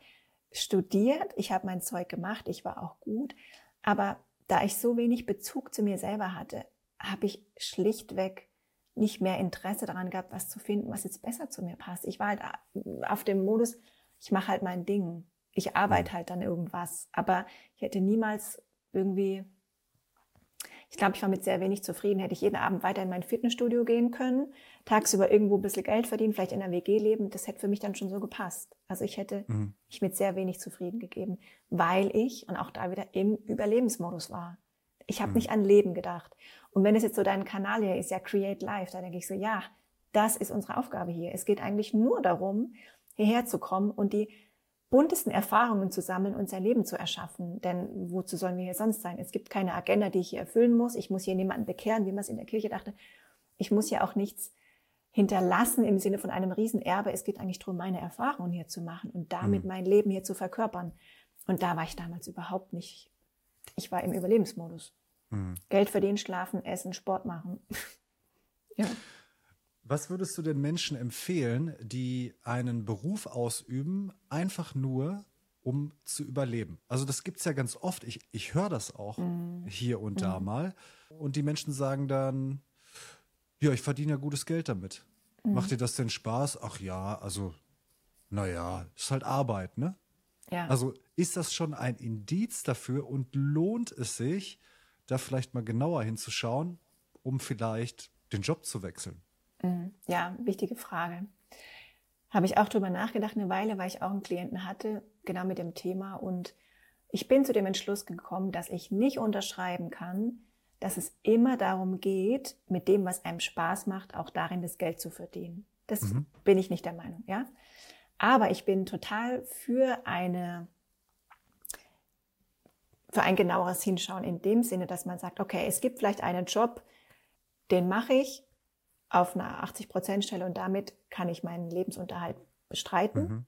studiert, ich habe mein Zeug gemacht, ich war auch gut, aber da ich so wenig Bezug zu mir selber hatte, habe ich schlichtweg nicht mehr Interesse daran gehabt, was zu finden, was jetzt besser zu mir passt. Ich war halt auf dem Modus, ich mache halt mein Ding. Ich arbeite mhm. halt dann irgendwas. Aber ich hätte niemals irgendwie, ich glaube, ich war mit sehr wenig zufrieden. Hätte ich jeden Abend weiter in mein Fitnessstudio gehen können, tagsüber irgendwo ein bisschen Geld verdienen, vielleicht in der WG leben, das hätte für mich dann schon so gepasst. Also ich hätte mhm. mich mit sehr wenig zufrieden gegeben, weil ich, und auch da wieder im Überlebensmodus war. Ich habe mhm. nicht an Leben gedacht. Und wenn es jetzt so dein Kanal hier ist, ja Create Life, da denke ich so, ja, das ist unsere Aufgabe hier. Es geht eigentlich nur darum, hierher zu kommen und die buntesten Erfahrungen zu sammeln und sein Leben zu erschaffen. Denn wozu sollen wir hier sonst sein? Es gibt keine Agenda, die ich hier erfüllen muss. Ich muss hier niemanden bekehren, wie man es in der Kirche dachte. Ich muss ja auch nichts hinterlassen im Sinne von einem Riesenerbe. Es geht eigentlich darum, meine Erfahrungen hier zu machen und damit mhm. mein Leben hier zu verkörpern. Und da war ich damals überhaupt nicht. Ich war im Überlebensmodus. Mhm. Geld verdienen, schlafen, essen, Sport machen. <laughs> ja. Was würdest du den Menschen empfehlen, die einen Beruf ausüben, einfach nur, um zu überleben? Also das gibt es ja ganz oft. Ich, ich höre das auch mhm. hier und da mhm. mal. Und die Menschen sagen dann, ja, ich verdiene ja gutes Geld damit. Mhm. Macht dir das denn Spaß? Ach ja, also, naja, ist halt Arbeit, ne? Ja. Also ist das schon ein Indiz dafür und lohnt es sich, da vielleicht mal genauer hinzuschauen, um vielleicht den Job zu wechseln? Mhm. Ja, wichtige Frage. Habe ich auch drüber nachgedacht eine Weile, weil ich auch einen Klienten hatte, genau mit dem Thema. Und ich bin zu dem Entschluss gekommen, dass ich nicht unterschreiben kann, dass es immer darum geht, mit dem, was einem Spaß macht, auch darin das Geld zu verdienen. Das mhm. bin ich nicht der Meinung, ja. Aber ich bin total für eine, für ein genaueres Hinschauen in dem Sinne, dass man sagt, okay, es gibt vielleicht einen Job, den mache ich, auf einer 80-Prozent-Stelle und damit kann ich meinen Lebensunterhalt bestreiten. Mhm.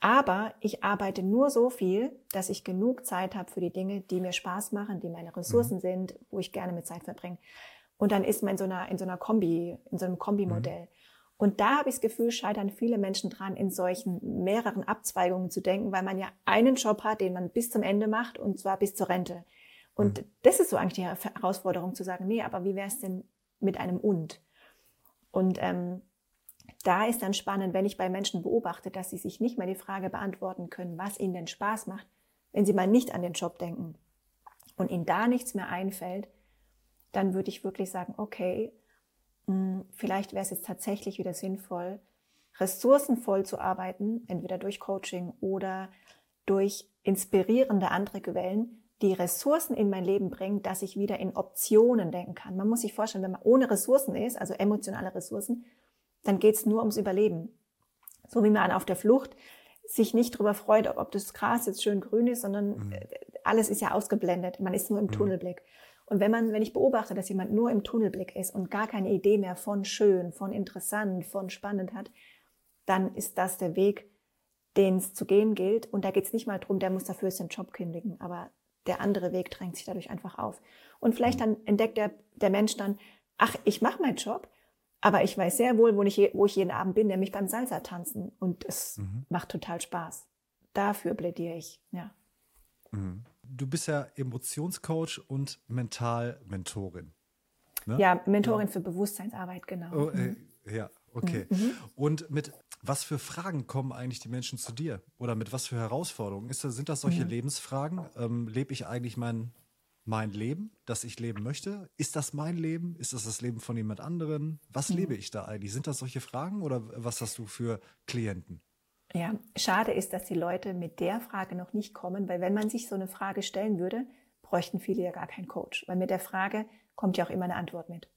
Aber ich arbeite nur so viel, dass ich genug Zeit habe für die Dinge, die mir Spaß machen, die meine Ressourcen mhm. sind, wo ich gerne mit Zeit verbringe. Und dann ist man in so einer, in so einer Kombi, in so einem Kombimodell. Mhm. Und da habe ich das Gefühl, scheitern viele Menschen dran, in solchen mehreren Abzweigungen zu denken, weil man ja einen Job hat, den man bis zum Ende macht und zwar bis zur Rente. Und mhm. das ist so eigentlich die Herausforderung zu sagen, nee, aber wie wäre es denn mit einem Und? Und ähm, da ist dann spannend, wenn ich bei Menschen beobachte, dass sie sich nicht mehr die Frage beantworten können, was ihnen denn Spaß macht, wenn sie mal nicht an den Job denken und ihnen da nichts mehr einfällt, dann würde ich wirklich sagen, okay, hm, vielleicht wäre es jetzt tatsächlich wieder sinnvoll, ressourcenvoll zu arbeiten, entweder durch Coaching oder durch inspirierende andere Quellen, die Ressourcen in mein Leben bringen, dass ich wieder in Optionen denken kann. Man muss sich vorstellen, wenn man ohne Ressourcen ist, also emotionale Ressourcen, dann geht es nur ums Überleben. So wie man auf der Flucht sich nicht darüber freut, ob das Gras jetzt schön grün ist, sondern mhm. Äh, alles ist ja ausgeblendet. Man ist nur im mhm. Tunnelblick. Und wenn man, wenn ich beobachte, dass jemand nur im Tunnelblick ist und gar keine Idee mehr von schön, von interessant, von spannend hat, dann ist das der Weg, den es zu gehen gilt. Und da geht es nicht mal darum, der muss dafür seinen Job kündigen. Aber der andere Weg drängt sich dadurch einfach auf. Und vielleicht dann entdeckt der, der Mensch dann, ach, ich mache meinen Job, aber ich weiß sehr wohl, wo ich, wo ich jeden Abend bin, nämlich beim Salsa tanzen. Und es mhm. macht total Spaß. Dafür plädiere ich, ja. Mhm. Du bist ja Emotionscoach und Mentalmentorin. Ne? Ja, Mentorin ja. für Bewusstseinsarbeit, genau. Oh, äh, ja, okay. Mhm. Und mit was für Fragen kommen eigentlich die Menschen zu dir? Oder mit was für Herausforderungen? Ist, sind das solche mhm. Lebensfragen? Ähm, lebe ich eigentlich mein, mein Leben, das ich leben möchte? Ist das mein Leben? Ist das das Leben von jemand anderem? Was mhm. lebe ich da eigentlich? Sind das solche Fragen oder was hast du für Klienten? Ja, schade ist, dass die Leute mit der Frage noch nicht kommen, weil wenn man sich so eine Frage stellen würde, bräuchten viele ja gar keinen Coach, weil mit der Frage kommt ja auch immer eine Antwort mit.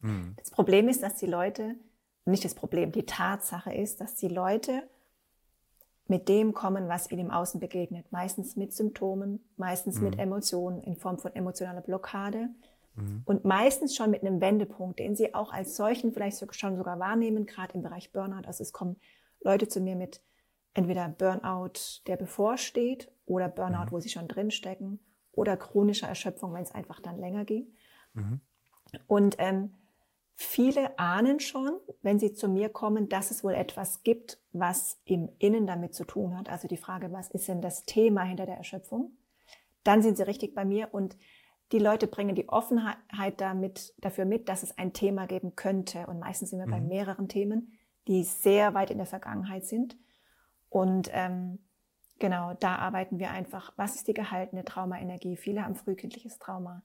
Mhm. Das Problem ist, dass die Leute nicht das Problem, die Tatsache ist, dass die Leute mit dem kommen, was ihnen im Außen begegnet. Meistens mit Symptomen, meistens mhm. mit Emotionen in Form von emotionaler Blockade mhm. und meistens schon mit einem Wendepunkt, den sie auch als solchen vielleicht schon sogar wahrnehmen, gerade im Bereich Burnout. Also es kommen Leute zu mir mit entweder Burnout, der bevorsteht, oder Burnout, mhm. wo sie schon drinstecken, oder chronischer Erschöpfung, wenn es einfach dann länger ging. Mhm. Und ähm, Viele ahnen schon, wenn sie zu mir kommen, dass es wohl etwas gibt, was im Innen damit zu tun hat. Also die Frage, was ist denn das Thema hinter der Erschöpfung? Dann sind sie richtig bei mir und die Leute bringen die Offenheit damit, dafür mit, dass es ein Thema geben könnte. Und meistens sind wir mhm. bei mehreren Themen, die sehr weit in der Vergangenheit sind. Und ähm, genau, da arbeiten wir einfach, was ist die gehaltene Traumaenergie? Viele haben frühkindliches Trauma.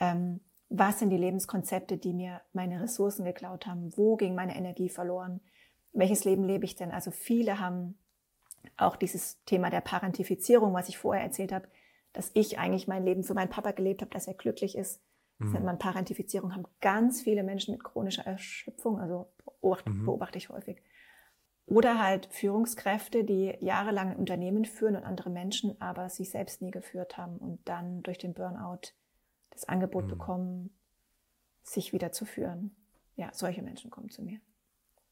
Ähm, was sind die Lebenskonzepte, die mir meine Ressourcen geklaut haben? Wo ging meine Energie verloren? Welches Leben lebe ich denn? Also viele haben auch dieses Thema der Parentifizierung, was ich vorher erzählt habe, dass ich eigentlich mein Leben für meinen Papa gelebt habe, dass er glücklich ist. Mhm. nennt man Parentifizierung, haben ganz viele Menschen mit chronischer Erschöpfung, also beobachte, mhm. beobachte ich häufig. Oder halt Führungskräfte, die jahrelang ein Unternehmen führen und andere Menschen, aber sich selbst nie geführt haben und dann durch den Burnout das Angebot mhm. bekommen, sich wieder zu führen. Ja, solche Menschen kommen zu mir.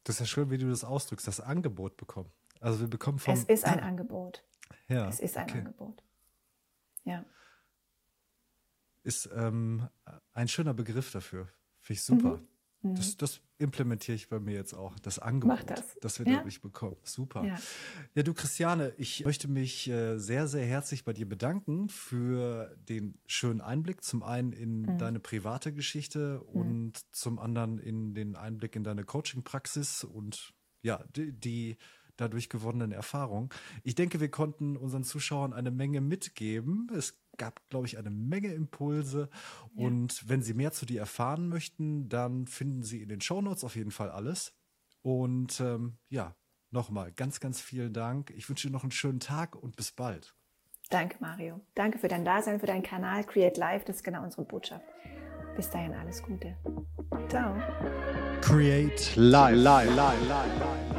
Das ist ja schön, wie du das ausdrückst, das Angebot bekommen. Also wir bekommen vom... Es ist ein Angebot. Ja. Es ist ein okay. Angebot. Ja. Ist ähm, ein schöner Begriff dafür. Finde ich super. Mhm. Mhm. Das, das, implementiere ich bei mir jetzt auch, das Angebot, Mach das. das wir ja. dadurch bekommen. Super. Ja. ja. du Christiane, ich möchte mich äh, sehr, sehr herzlich bei dir bedanken für den schönen Einblick. Zum einen in mhm. deine private Geschichte mhm. und zum anderen in den Einblick in deine Coaching-Praxis und ja, die, die dadurch gewonnenen Erfahrungen. Ich denke, wir konnten unseren Zuschauern eine Menge mitgeben. Es gab, glaube ich, eine Menge Impulse. Ja. Und wenn Sie mehr zu dir erfahren möchten, dann finden Sie in den Shownotes auf jeden Fall alles. Und ähm, ja, nochmal ganz, ganz vielen Dank. Ich wünsche dir noch einen schönen Tag und bis bald. Danke, Mario. Danke für dein Dasein, für deinen Kanal Create Life. Das ist genau unsere Botschaft. Bis dahin alles Gute. Ciao. Create Life. life, life, life